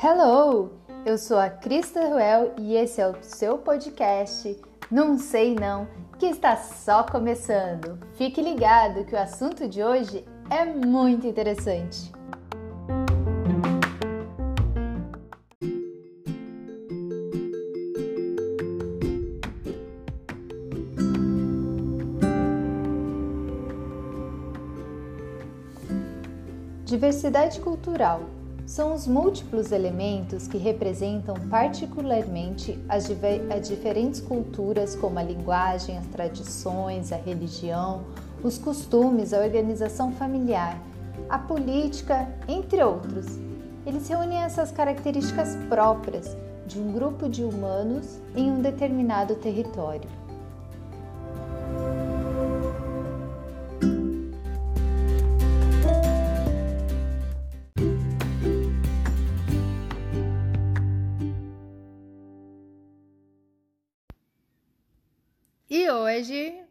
Hello! Eu sou a Crista Ruel e esse é o seu podcast Não Sei Não, que está só começando. Fique ligado que o assunto de hoje é muito interessante. Diversidade cultural são os múltiplos elementos que representam particularmente as, as, diferentes culturas, como a linguagem, as tradições, a religião, os costumes, a organização familiar, a política, entre outros. Eles reúnem essas características próprias de um grupo de humanos em um determinado território.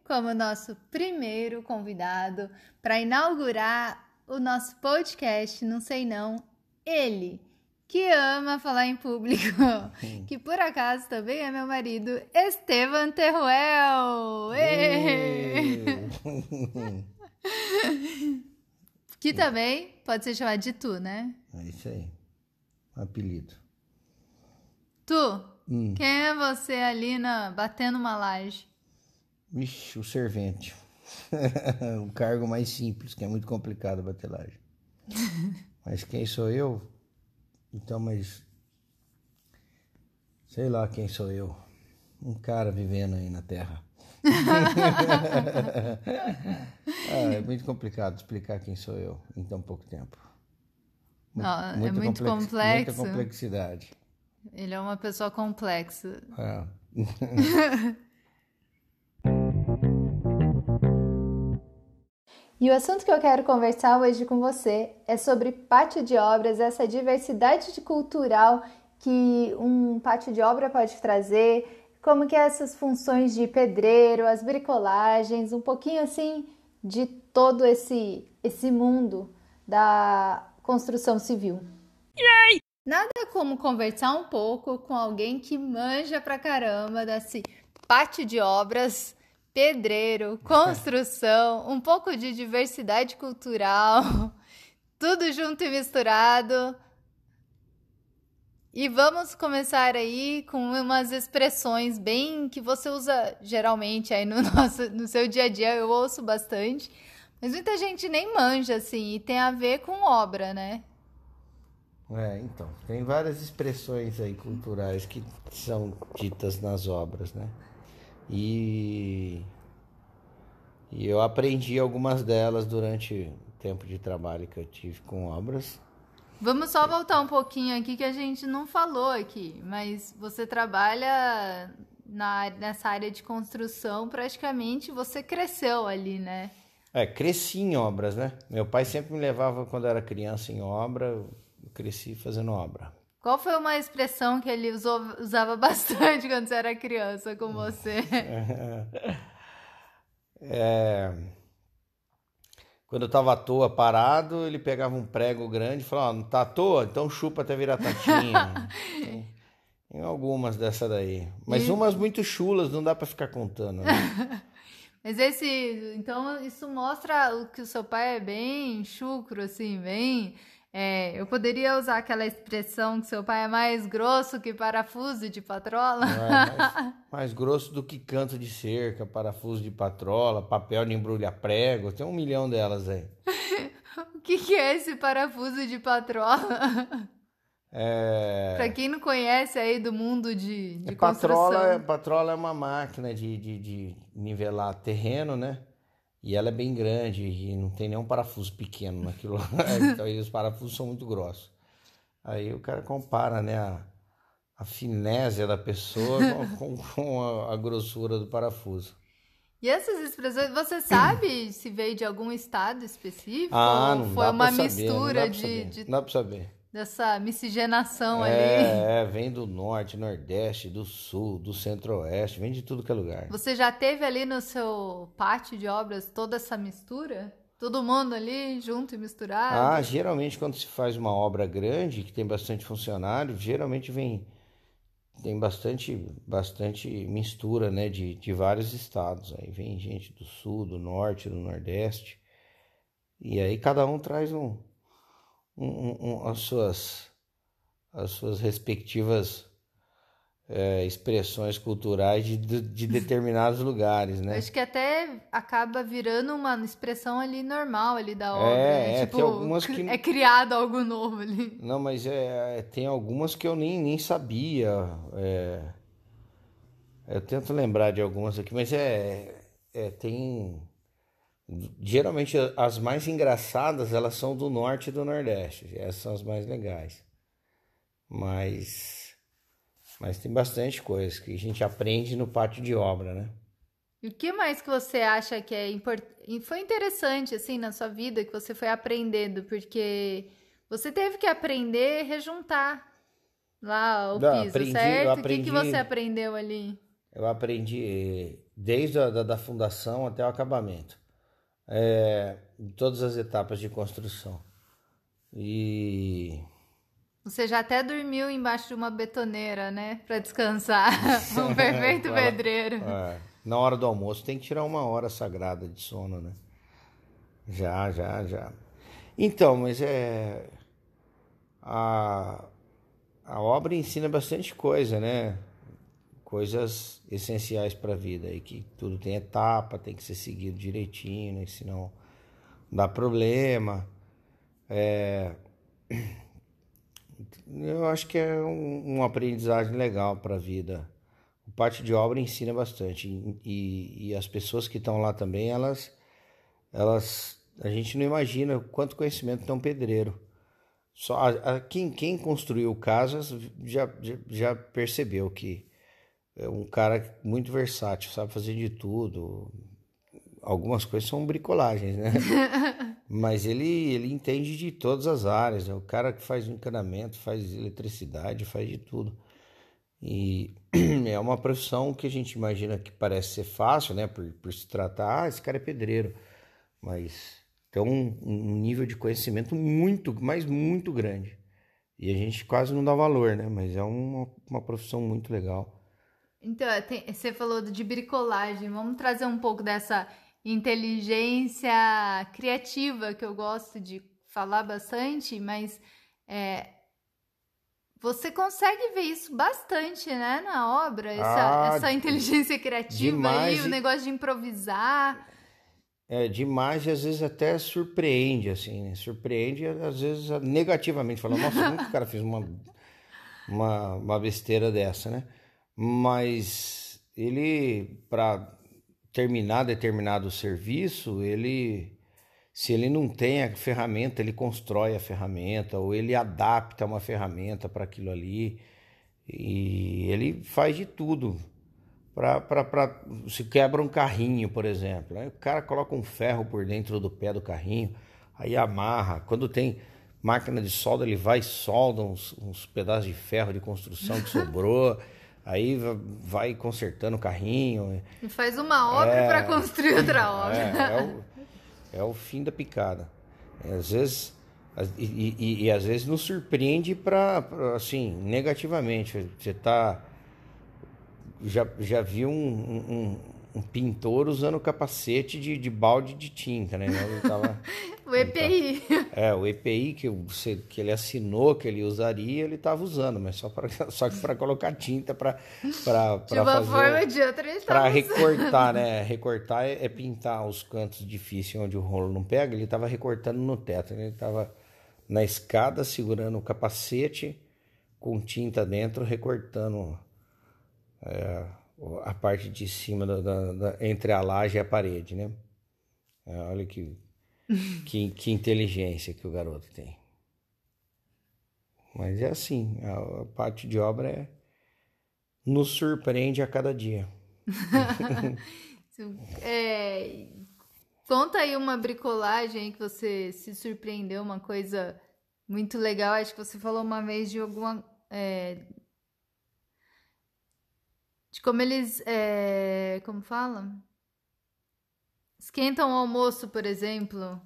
Como nosso primeiro convidado para inaugurar o nosso podcast, não sei não, ele que ama falar em público, que por acaso também é meu marido, Estevam Terruel. que também pode ser chamado de tu, né? É isso aí. apelido. Tu, hum. quem é você ali na, batendo uma laje? Vixe, o servente. o cargo mais simples, que é muito complicado a batelagem. mas quem sou eu? Então, mas. Sei lá quem sou eu. Um cara vivendo aí na Terra. ah, é muito complicado explicar quem sou eu em tão pouco tempo. Muito, Não, é muito complex, complexo. Muita complexidade. Ele é uma pessoa complexa. É. E o assunto que eu quero conversar hoje com você é sobre pátio de obras, essa diversidade cultural que um pátio de obra pode trazer, como que é essas funções de pedreiro, as bricolagens, um pouquinho assim de todo esse esse mundo da construção civil. Yay! Nada como conversar um pouco com alguém que manja pra caramba desse pátio de obras pedreiro, construção, um pouco de diversidade cultural, tudo junto e misturado. E vamos começar aí com umas expressões bem que você usa geralmente aí no nosso no seu dia a dia, eu ouço bastante. Mas muita gente nem manja assim, e tem a ver com obra, né? É, então, tem várias expressões aí culturais que são ditas nas obras, né? E, e eu aprendi algumas delas durante o tempo de trabalho que eu tive com obras. Vamos só voltar um pouquinho aqui que a gente não falou aqui, mas você trabalha na, nessa área de construção, praticamente você cresceu ali, né? É, cresci em obras, né? Meu pai sempre me levava quando era criança em obra, eu cresci fazendo obra. Qual foi uma expressão que ele usou, usava bastante quando você era criança com você? É, quando eu estava à toa parado, ele pegava um prego grande e falava: oh, não tá à toa? Então chupa até virar tatinha. tem, tem, algumas dessa daí. Mas e... umas muito chulas, não dá para ficar contando. Né? Mas esse. Então, isso mostra que o seu pai é bem chucro, assim, bem é, eu poderia usar aquela expressão que seu pai é mais grosso que parafuso de patrola? É, mais, mais, grosso do que canto de cerca, parafuso de patrola, papel de embrulha prego, tem um milhão delas aí. o que, que é esse parafuso de patrola? É... Pra quem não conhece aí do mundo de, de é, patrola, patrola é uma máquina de, de, de nivelar terreno, né? E ela é bem grande e não tem nenhum parafuso pequeno naquilo lá. então os parafusos são muito grossos. Aí o cara compara, né, a, a finésia da pessoa com, com a, a, grossura do parafuso. E essas expressões, você sabe se veio de algum estado específico? Ah, não foi dá uma saber, mistura não de, de. Não dá pra saber. Dessa miscigenação é, ali. É, vem do norte, nordeste, do sul, do centro-oeste, vem de tudo que é lugar. Você já teve ali no seu pátio de obras toda essa mistura? Todo mundo ali junto e misturado? Ah, geralmente quando se faz uma obra grande, que tem bastante funcionário, geralmente vem tem bastante bastante mistura, né, de, de vários estados. Aí vem gente do sul, do norte, do nordeste. E aí cada um traz um, um, um, as, suas, as suas respectivas é, expressões culturais de, de determinados lugares, né? Acho que até acaba virando uma expressão ali normal ali da obra. É, né? é tipo, tem algumas que... é criado algo novo ali. Não, mas é, tem algumas que eu nem, nem sabia. É, eu tento lembrar de algumas aqui, mas é, é tem Geralmente as mais engraçadas elas são do norte e do nordeste. Essas são as mais legais. Mas mas tem bastante coisa que a gente aprende no pátio de obra, né? E o que mais que você acha que é importante? Foi interessante assim na sua vida que você foi aprendendo, porque você teve que aprender rejuntar lá o Não, piso, aprendi, certo? Aprendi, o que, que você aprendeu ali? Eu aprendi desde a da, da fundação até o acabamento é, em todas as etapas de construção. E. Você já até dormiu embaixo de uma betoneira, né? Para descansar. um perfeito pedreiro. É, na hora do almoço tem que tirar uma hora sagrada de sono, né? Já, já, já. Então, mas é. A, a obra ensina bastante coisa, né? Coisas essenciais para a vida e que tudo tem etapa, tem que ser seguido direitinho, né? senão dá problema. É... Eu acho que é um, uma aprendizagem legal para a vida. O parte de obra ensina bastante e, e as pessoas que estão lá também, elas, elas, a gente não imagina quanto conhecimento tem um pedreiro. Só a, a, quem, quem construiu casas já, já, já percebeu que é um cara muito versátil, sabe fazer de tudo. Algumas coisas são bricolagens, né? Mas ele, ele entende de todas as áreas. É o cara que faz encanamento, faz eletricidade, faz de tudo. E é uma profissão que a gente imagina que parece ser fácil, né? Por, por se tratar, ah, esse cara é pedreiro. Mas tem um, um nível de conhecimento muito, mas muito grande. E a gente quase não dá valor, né? Mas é uma, uma profissão muito legal. Então, é, tem, você falou de bricolagem. Vamos trazer um pouco dessa inteligência criativa que eu gosto de falar bastante, mas é, você consegue ver isso bastante, né, na obra, essa, ah, essa inteligência criativa demais, aí, o negócio de improvisar. É, demais e às vezes até surpreende, assim, né? Surpreende, às vezes, negativamente, falando, nossa, como o cara fez uma, uma, uma besteira dessa, né? Mas ele para terminar determinado serviço, ele se ele não tem a ferramenta, ele constrói a ferramenta ou ele adapta uma ferramenta para aquilo ali e ele faz de tudo. Para se quebra um carrinho, por exemplo, aí o cara coloca um ferro por dentro do pé do carrinho, aí amarra. Quando tem máquina de solda, ele vai e solda uns, uns pedaços de ferro de construção que sobrou. Aí vai consertando o carrinho. E faz uma obra é, para construir outra é, obra. É, é, o, é, o, fim da picada. Às vezes, e, e, e às vezes nos surpreende para assim, negativamente. Você tá. Já, já viu um, um um pintor usando capacete de, de balde de tinta, né? Tava, o EPI. Tava, é, o EPI que, você, que ele assinou que ele usaria, ele estava usando, mas só, pra, só que para colocar tinta para para De uma fazer, forma de outra ele Para recortar, né? Recortar é, é, pintar os cantos difíceis onde o rolo não pega. Ele estava recortando no teto, né? ele estava na escada segurando o capacete com tinta dentro, recortando... É, a parte de cima da, da, da, entre a laje e a parede, né? É, olha que, que, que, inteligência que o garoto tem. Mas é assim, a, a parte de obra é, nos surpreende a cada dia. é, conta aí uma bricolagem que você se surpreendeu, uma coisa muito legal. Acho que você falou uma vez de alguma. É, de como eles. É, como fala? Esquentam o almoço, por exemplo.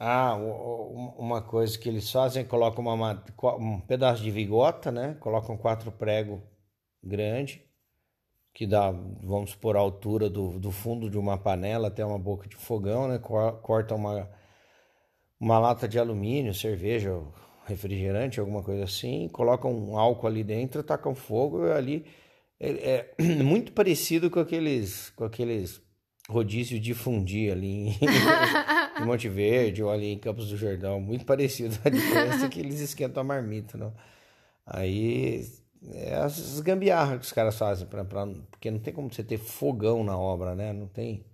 Ah, uma coisa que eles fazem, colocam uma, um pedaço de vigota, né? Colocam quatro pregos grandes, que dá, vamos supor, a altura do, do fundo de uma panela até uma boca de fogão, né? Cortam uma, uma lata de alumínio, cerveja, refrigerante, alguma coisa assim, colocam um álcool ali dentro, tacam fogo ali. É, é muito parecido com aqueles, com aqueles rodízios de fundir ali em, em Monte Verde ou ali em Campos do Jordão, muito parecido. A diferença é que eles esquentam a marmita, não? Aí é as gambiarras que os caras fazem, pra, pra, porque não tem como você ter fogão na obra, né? Não tem.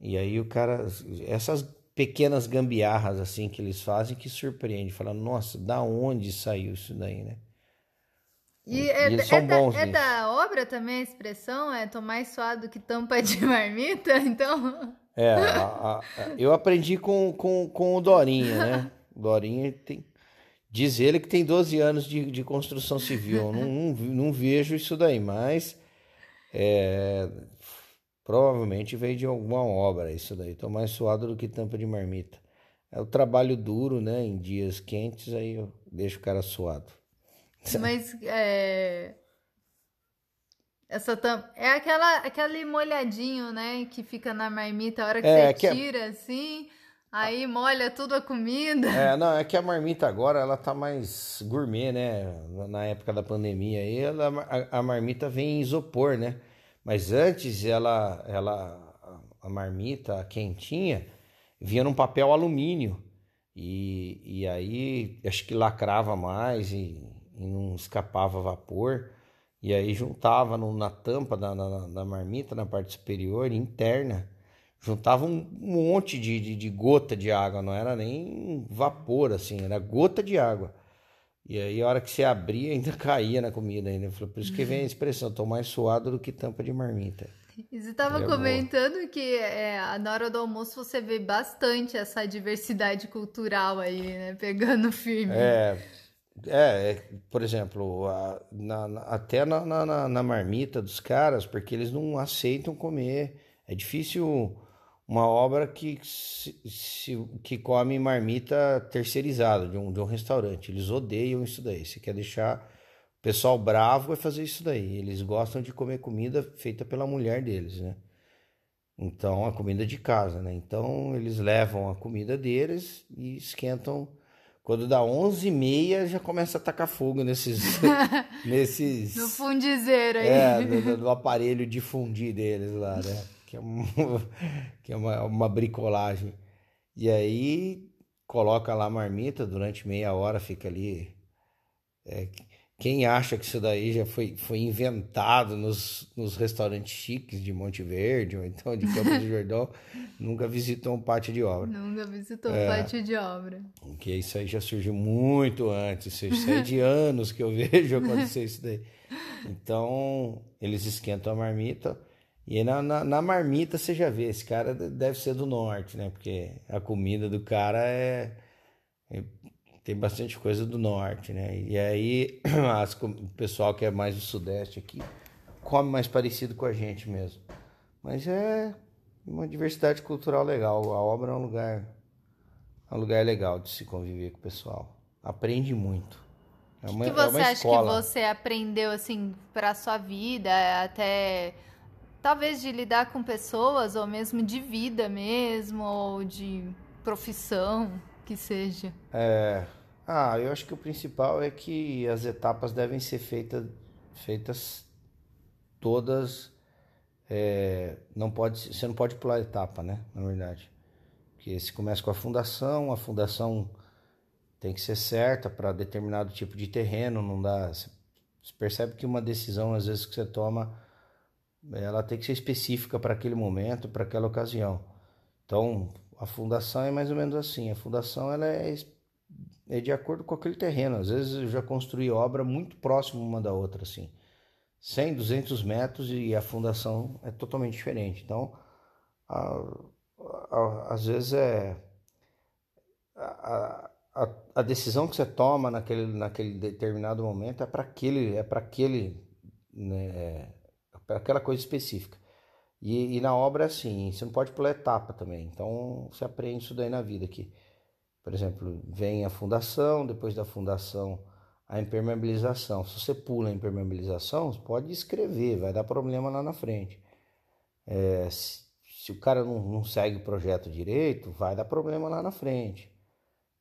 E aí o cara, essas pequenas gambiarras assim que eles fazem que surpreende, falando, nossa, da onde saiu isso daí, né? E, é, é, da, é da obra também a expressão? É tomar suado que tampa de marmita? Então. É, a, a, eu aprendi com, com, com o Dorinha, né? O Dorinha tem. Diz ele que tem 12 anos de, de construção civil. não, não, não vejo isso daí, mas é, provavelmente veio de alguma obra isso daí. Tô mais suado do que tampa de marmita. É o trabalho duro, né? Em dias quentes, aí eu deixo o cara suado. Mas é. Essa tampa. É aquela, aquele molhadinho, né? Que fica na marmita a hora que é, você que é tira, é... assim. Aí molha tudo a comida. É, não, é que a marmita agora ela tá mais gourmet, né? Na época da pandemia aí, ela, a, a marmita vem em isopor, né? Mas antes ela, ela a marmita quentinha vinha num papel alumínio. E, e aí acho que lacrava mais e e não escapava vapor. E aí juntava no, na tampa da, da, marmita, na parte superior, interna, juntava um, monte de, de, de, gota de água, não era nem vapor assim, era gota de água. E aí a hora que você abria ainda caía na comida ainda. Por isso que vem a expressão, tô mais suado do que tampa de marmita. E você estava é comentando boa. que é, na hora do almoço você vê bastante essa diversidade cultural aí, né? Pegando firme. É, é, é, por exemplo, a, na, na, até na, na, na, marmita dos caras, porque eles não aceitam comer. É difícil uma obra que, se, se, que come marmita terceirizada de um, de um restaurante. Eles odeiam isso daí. Se quer deixar o pessoal bravo, vai fazer isso daí. Eles gostam de comer comida feita pela mulher deles, né? Então, a comida de casa, né? Então, eles levam a comida deles e esquentam quando dá 11 e meia já começa a tacar fogo nesses... nesses no fundizeiro aí. É, no, no, aparelho de fundir deles lá, né? Que é, um, que é uma, uma bricolagem. E aí coloca lá a marmita durante meia hora, fica ali... É, quem acha que isso daí já foi, foi inventado nos, nos restaurantes chiques de Monte Verde ou então de Campos do Jordão, nunca visitou um pátio de obra. Nunca visitou um é, pátio de obra. Porque isso aí já surgiu muito antes, isso aí é de anos que eu vejo acontecer isso daí. Então, eles esquentam a marmita. E na, na, na, marmita você já vê, esse cara deve ser do norte, né? Porque a comida do cara é, é tem bastante coisa do norte, né? E aí as, o pessoal que é mais do sudeste aqui come mais parecido com a gente mesmo. Mas é uma diversidade cultural legal. A obra é um lugar, é um lugar legal de se conviver com o pessoal. Aprende muito. É uma, o que, que você é acha que você aprendeu assim para sua vida, até talvez de lidar com pessoas ou mesmo de vida mesmo ou de profissão? Que seja? É, ah, eu acho que o principal é que as etapas devem ser feitas, feitas todas. É, não pode, você não pode pular etapa, né? Na verdade, porque se começa com a fundação, a fundação tem que ser certa para determinado tipo de terreno, não dá. Você percebe que uma decisão às vezes que você toma, ela tem que ser específica para aquele momento, para aquela ocasião. Então, a fundação é mais ou menos assim. A fundação ela é, é de acordo com aquele terreno. Às vezes eu já construí obra muito próximo uma da outra, assim. 100, 200 metros e a fundação é totalmente diferente. Então, a, a, às vezes é... A, a, decisão que você toma naquele, naquele determinado momento é para aquele, é para aquele, né, para aquela coisa específica. E, e, na obra é assim, você não pode pular etapa também. Então você aprende isso daí na vida aqui. Por exemplo, vem a fundação, depois da fundação a impermeabilização. Se você pula a impermeabilização, você pode escrever, vai dar problema lá na frente. É, se, se, o cara não, não segue o projeto direito, vai dar problema lá na frente.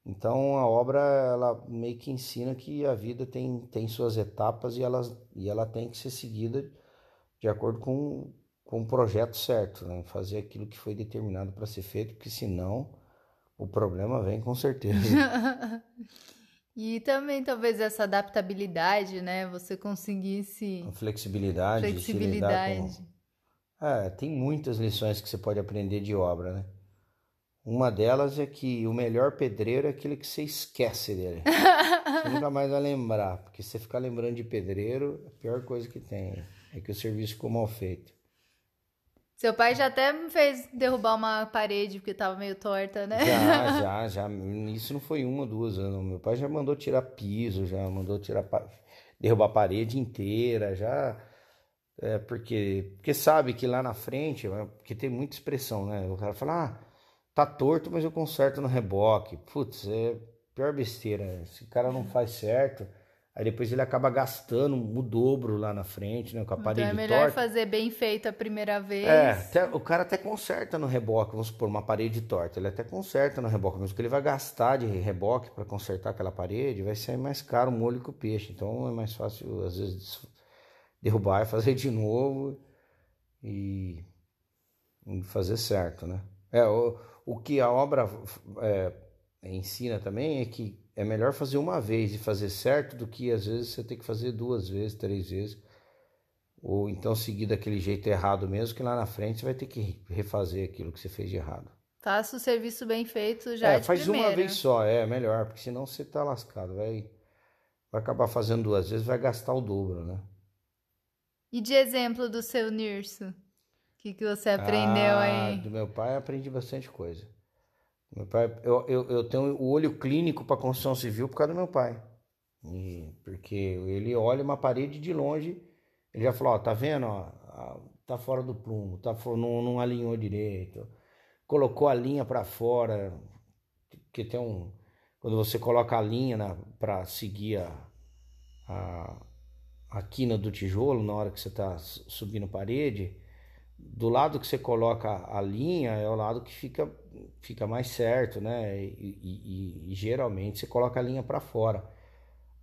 Então a obra ela meio que ensina que a vida tem, tem suas etapas e, elas, e ela tem que ser seguida de acordo com, com o projeto certo, né? fazer aquilo que foi determinado para ser feito, porque senão o problema vem com certeza. e também talvez essa adaptabilidade, né? Você conseguisse. A flexibilidade. Flexibilidade. Com... É, tem muitas lições que você pode aprender de obra, né? Uma delas é que o melhor pedreiro é aquele que você esquece dele. você nunca mais vai lembrar, porque você ficar lembrando de pedreiro, a pior coisa que tem é que o serviço ficou mal feito. Seu pai já até me fez derrubar uma parede porque tava meio torta, né? Já, já, já. Isso não foi uma, duas anos. Meu pai já mandou tirar piso, já mandou tirar derrubar a parede inteira, já. É porque, porque sabe que lá na frente, porque tem muita expressão, né? O cara fala, ah, tá torto, mas eu conserto no reboque. Putz, é pior besteira. Se o cara não faz certo, aí depois ele acaba gastando o dobro lá na frente, né? Com a então parede torta. é melhor torta. fazer bem feito a primeira vez. É, até, o cara até conserta no reboque, vamos supor, uma parede torta. Ele até conserta no reboque, mas o que ele vai gastar de reboque para consertar aquela parede vai ser mais caro o molho que o peixe. Então é mais fácil, às vezes, derrubar e fazer de novo e, e fazer certo, né? É, o, o que a obra é, ensina também é que é melhor fazer uma vez e fazer certo do que às vezes você ter que fazer duas vezes, três vezes. Ou então seguir daquele jeito errado mesmo, que lá na frente você vai ter que refazer aquilo que você fez de errado. Faça o serviço bem feito já. É, faz primeira. uma vez só, é melhor, porque senão você tá lascado. Vai, vai acabar fazendo duas vezes, vai gastar o dobro, né? E de exemplo do seu Nirso? que, que você aprendeu ah, aí? Do meu pai aprendi bastante coisa. Meu pai, eu, eu, eu tenho o olho clínico para construção civil por causa do meu pai. E, porque ele olha uma parede de longe, ele já falou, ó, tá vendo, ó, tá fora do prumo, tá não, não alinhou direito, colocou a linha para fora, que tem um quando você coloca a linha para seguir a, a, a quina do tijolo na hora que você está subindo parede, do lado que você coloca a linha é o lado que fica, fica mais certo, né? E, e, e geralmente você coloca a linha para fora.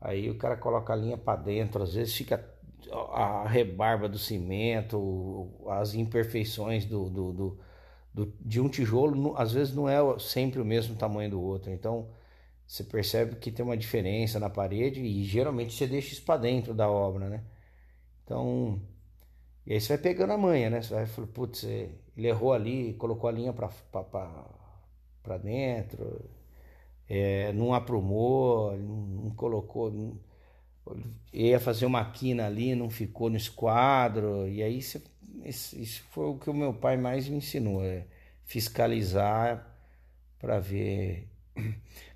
Aí o cara coloca a linha para dentro, às vezes fica a rebarba do cimento, as imperfeições do, do, do, do, de um tijolo, às vezes não é sempre o mesmo tamanho do outro. Então você percebe que tem uma diferença na parede e geralmente você deixa isso para dentro da obra, né? Então e aí você vai pegando a manha, né? Você vai falando, putz, é, ele errou ali, colocou a linha para dentro, é, não aprumou, não, colocou. Não, ia fazer uma quina ali, não ficou no esquadro. E aí você, isso foi o que o meu pai mais me ensinou, é fiscalizar para ver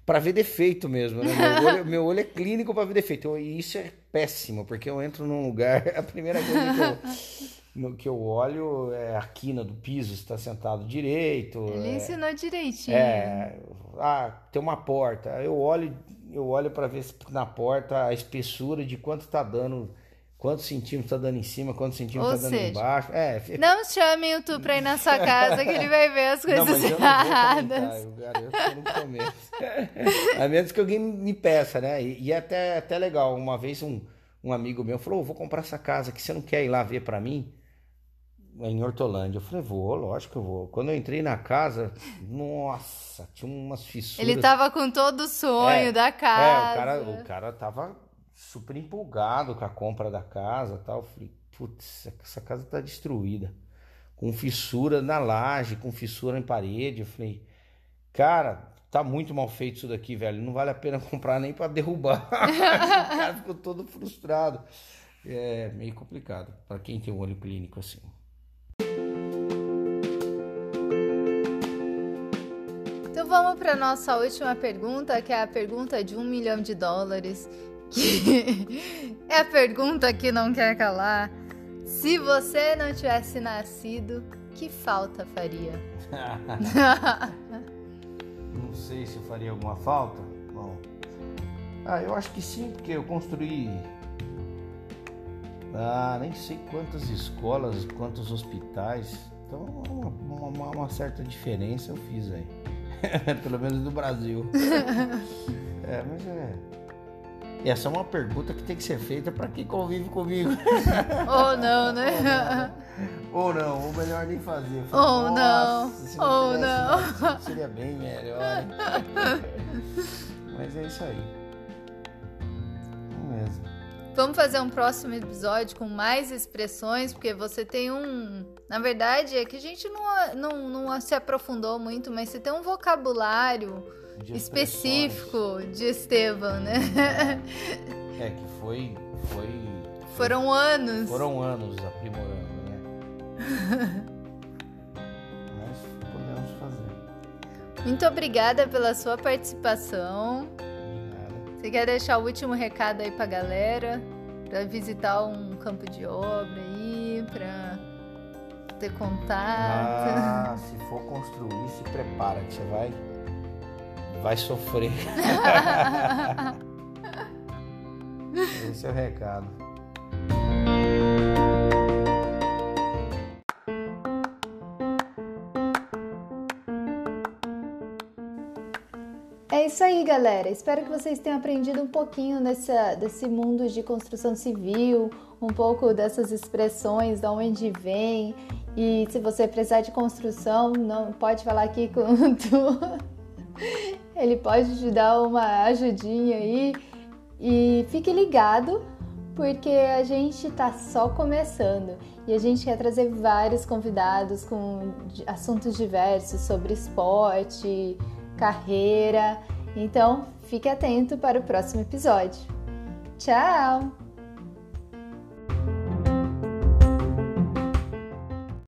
para ver defeito mesmo, né? Meu olho, meu olho é clínico para ver defeito. E isso é péssimo, porque eu entro num lugar, a primeira coisa que eu, no, que eu olho é a quina do piso, está sentado direito. Ele é, ensinou direitinho. É, ah, tem uma porta. Eu olho, eu olho para ver na porta a espessura de quanto está dando Quantos centímetros tá dando em cima, quantos centímetros Ou tá dando seja, embaixo. É, fica... Não chame o Tu pra ir na sua casa que ele vai ver as coisas não, mas erradas. Eu, não eu garanto que eu não A menos que alguém me peça, né? E, e é até, até legal. Uma vez um, um amigo meu falou: oh, vou comprar essa casa aqui, você não quer ir lá ver para mim? Em Hortolândia. Eu falei, vou, lógico que eu vou. Quando eu entrei na casa, nossa, tinha umas fissuras. Ele tava com todo o sonho é, da casa. É, o cara, o cara tava super empolgado com a compra da casa tal. falei, putz, essa casa tá destruída. Com fissura na laje, com fissura em parede. Eu falei, cara, tá muito mal feito isso daqui, velho. Não vale a pena comprar nem para derrubar. o cara ficou todo frustrado. É meio complicado para quem tem um olho clínico assim. Então vamos para nossa última pergunta, que é a pergunta de um milhão de dólares, que é a pergunta que não quer calar. Se você não tivesse nascido, que falta faria? não sei se faria alguma falta. Bom, ah, eu acho que sim, porque eu construí ah, nem sei quantas escolas, quantos hospitais. Então, uma, uma, uma certa diferença eu fiz aí. Pelo menos no Brasil. é, mas é. Essa é uma pergunta que tem que ser feita para quem convive comigo. Ou não, né? Ou não, ou melhor nem fazer. Ou não, ou não. Seria bem melhor. Mas é isso aí. É mesmo. Vamos fazer um próximo episódio com mais expressões, porque você tem um. Na verdade, é que a gente não, não, não se aprofundou muito, mas você tem um vocabulário de específico de Estevam, né? É que foi. foi foram anos. Foram anos aprimorando, né? mas podemos fazer. Muito obrigada pela sua participação. Você quer deixar o último recado aí pra galera? Pra visitar um campo de obra aí, pra ter contato? Ah, se for construir, se prepara que você vai vai sofrer. Esse é o recado. É isso aí, galera. Espero que vocês tenham aprendido um pouquinho nessa, desse mundo de construção civil, um pouco dessas expressões, de onde vem. E se você precisar de construção, não pode falar aqui com Tu. Ele pode te dar uma ajudinha aí. E fique ligado, porque a gente está só começando e a gente quer trazer vários convidados com assuntos diversos sobre esporte carreira. Então, fique atento para o próximo episódio. Tchau!